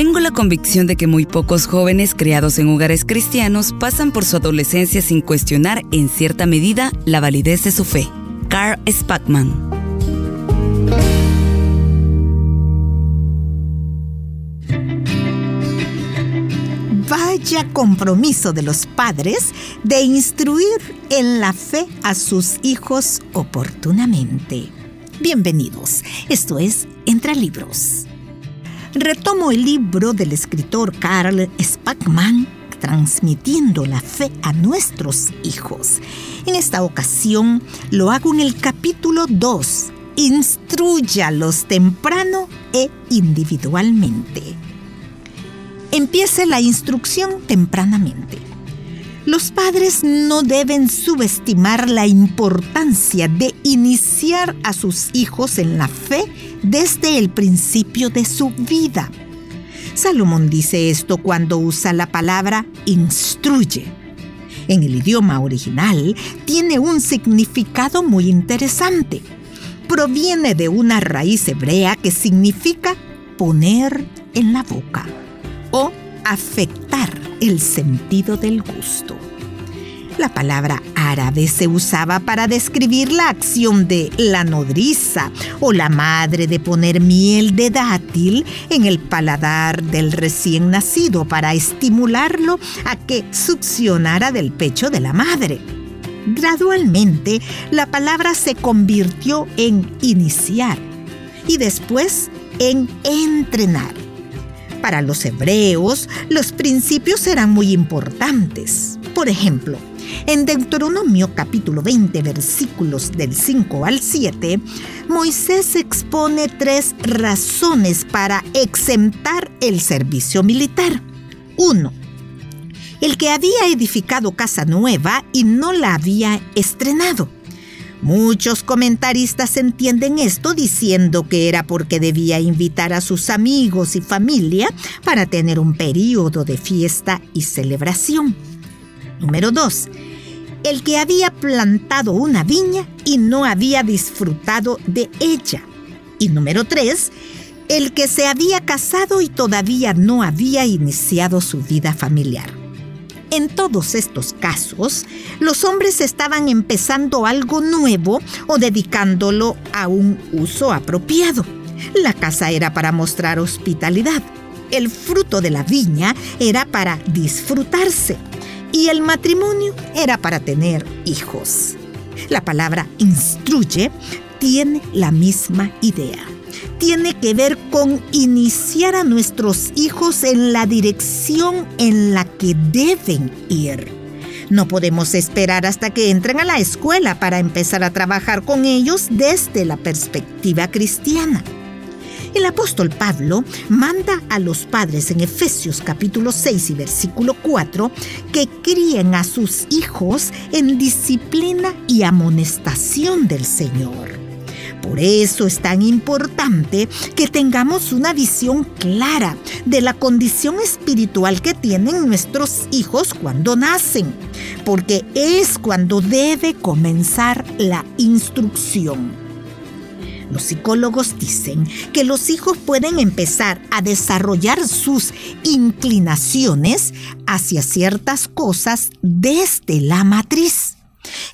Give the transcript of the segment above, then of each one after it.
Tengo la convicción de que muy pocos jóvenes criados en hogares cristianos pasan por su adolescencia sin cuestionar en cierta medida la validez de su fe. Carl Spackman. Vaya compromiso de los padres de instruir en la fe a sus hijos oportunamente. Bienvenidos, esto es Entre Libros retomo el libro del escritor Karl Spackman, transmitiendo la fe a nuestros hijos. En esta ocasión lo hago en el capítulo 2, Instruyalos temprano e individualmente. Empiece la instrucción tempranamente. Los padres no deben subestimar la importancia de iniciar a sus hijos en la fe desde el principio de su vida. Salomón dice esto cuando usa la palabra instruye. En el idioma original tiene un significado muy interesante. Proviene de una raíz hebrea que significa poner en la boca o afectar el sentido del gusto. La palabra árabe se usaba para describir la acción de la nodriza o la madre de poner miel de dátil en el paladar del recién nacido para estimularlo a que succionara del pecho de la madre. Gradualmente, la palabra se convirtió en iniciar y después en entrenar para los hebreos, los principios eran muy importantes. Por ejemplo, en Deuteronomio capítulo 20 versículos del 5 al 7, Moisés expone tres razones para exentar el servicio militar. 1. El que había edificado casa nueva y no la había estrenado. Muchos comentaristas entienden esto diciendo que era porque debía invitar a sus amigos y familia para tener un periodo de fiesta y celebración. Número 2. El que había plantado una viña y no había disfrutado de ella. Y número 3. El que se había casado y todavía no había iniciado su vida familiar. En todos estos casos, los hombres estaban empezando algo nuevo o dedicándolo a un uso apropiado. La casa era para mostrar hospitalidad, el fruto de la viña era para disfrutarse y el matrimonio era para tener hijos. La palabra instruye tiene la misma idea tiene que ver con iniciar a nuestros hijos en la dirección en la que deben ir. No podemos esperar hasta que entren a la escuela para empezar a trabajar con ellos desde la perspectiva cristiana. El apóstol Pablo manda a los padres en Efesios capítulo 6 y versículo 4 que críen a sus hijos en disciplina y amonestación del Señor. Por eso es tan importante que tengamos una visión clara de la condición espiritual que tienen nuestros hijos cuando nacen, porque es cuando debe comenzar la instrucción. Los psicólogos dicen que los hijos pueden empezar a desarrollar sus inclinaciones hacia ciertas cosas desde la matriz.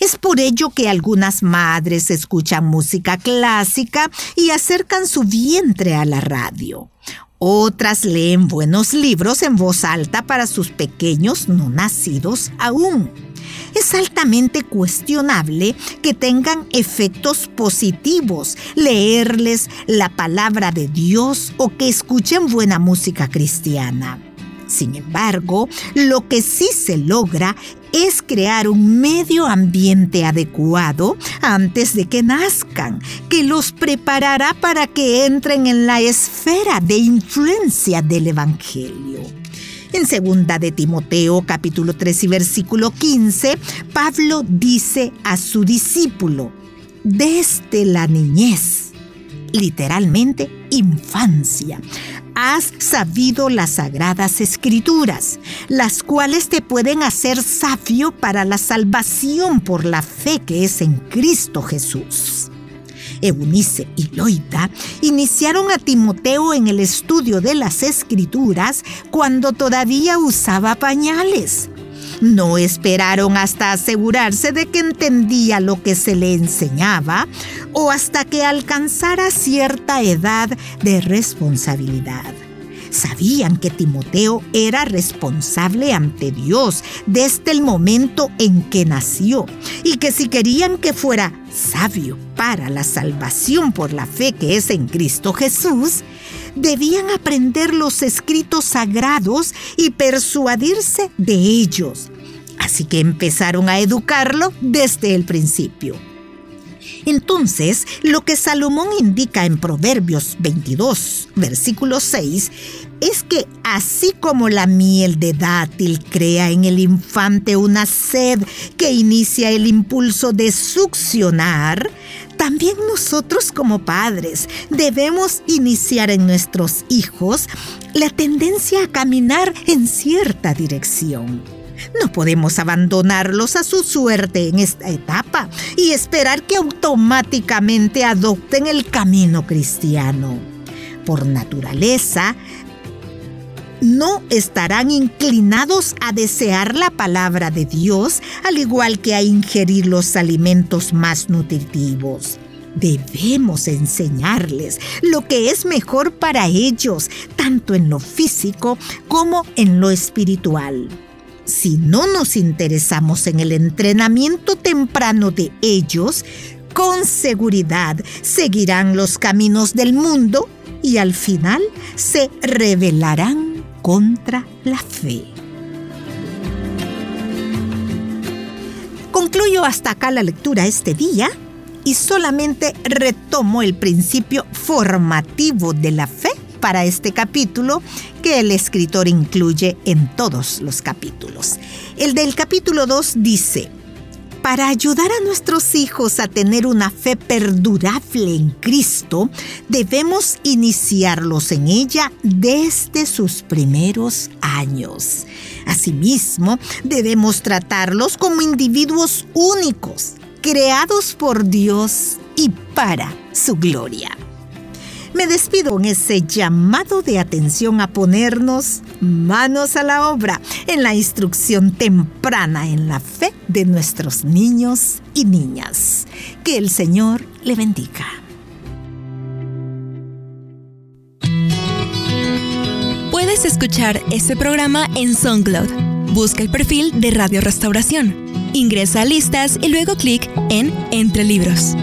Es por ello que algunas madres escuchan música clásica y acercan su vientre a la radio. Otras leen buenos libros en voz alta para sus pequeños no nacidos aún. Es altamente cuestionable que tengan efectos positivos leerles la palabra de Dios o que escuchen buena música cristiana. Sin embargo, lo que sí se logra es crear un medio ambiente adecuado antes de que nazcan, que los preparará para que entren en la esfera de influencia del Evangelio. En segunda de Timoteo capítulo 3 y versículo 15, Pablo dice a su discípulo, desde la niñez, literalmente infancia, has sabido las sagradas escrituras, las cuales te pueden hacer sabio para la salvación por la fe que es en Cristo Jesús. Eunice y Loita iniciaron a Timoteo en el estudio de las escrituras cuando todavía usaba pañales. No esperaron hasta asegurarse de que entendía lo que se le enseñaba o hasta que alcanzara cierta edad de responsabilidad. Sabían que Timoteo era responsable ante Dios desde el momento en que nació y que si querían que fuera sabio para la salvación por la fe que es en Cristo Jesús, debían aprender los escritos sagrados y persuadirse de ellos. Así que empezaron a educarlo desde el principio. Entonces, lo que Salomón indica en Proverbios 22, versículo 6, es que así como la miel de dátil crea en el infante una sed que inicia el impulso de succionar, también nosotros como padres debemos iniciar en nuestros hijos la tendencia a caminar en cierta dirección. No podemos abandonarlos a su suerte en esta etapa y esperar que automáticamente adopten el camino cristiano. Por naturaleza, no estarán inclinados a desear la palabra de Dios, al igual que a ingerir los alimentos más nutritivos. Debemos enseñarles lo que es mejor para ellos, tanto en lo físico como en lo espiritual. Si no nos interesamos en el entrenamiento temprano de ellos, con seguridad seguirán los caminos del mundo y al final se rebelarán contra la fe. Concluyo hasta acá la lectura este día y solamente retomo el principio formativo de la fe para este capítulo que el escritor incluye en todos los capítulos. El del capítulo 2 dice, para ayudar a nuestros hijos a tener una fe perdurable en Cristo, debemos iniciarlos en ella desde sus primeros años. Asimismo, debemos tratarlos como individuos únicos, creados por Dios y para su gloria me despido con ese llamado de atención a ponernos manos a la obra en la instrucción temprana en la fe de nuestros niños y niñas. Que el Señor le bendiga. Puedes escuchar este programa en SoundCloud. Busca el perfil de Radio Restauración. Ingresa a listas y luego clic en Entre Libros.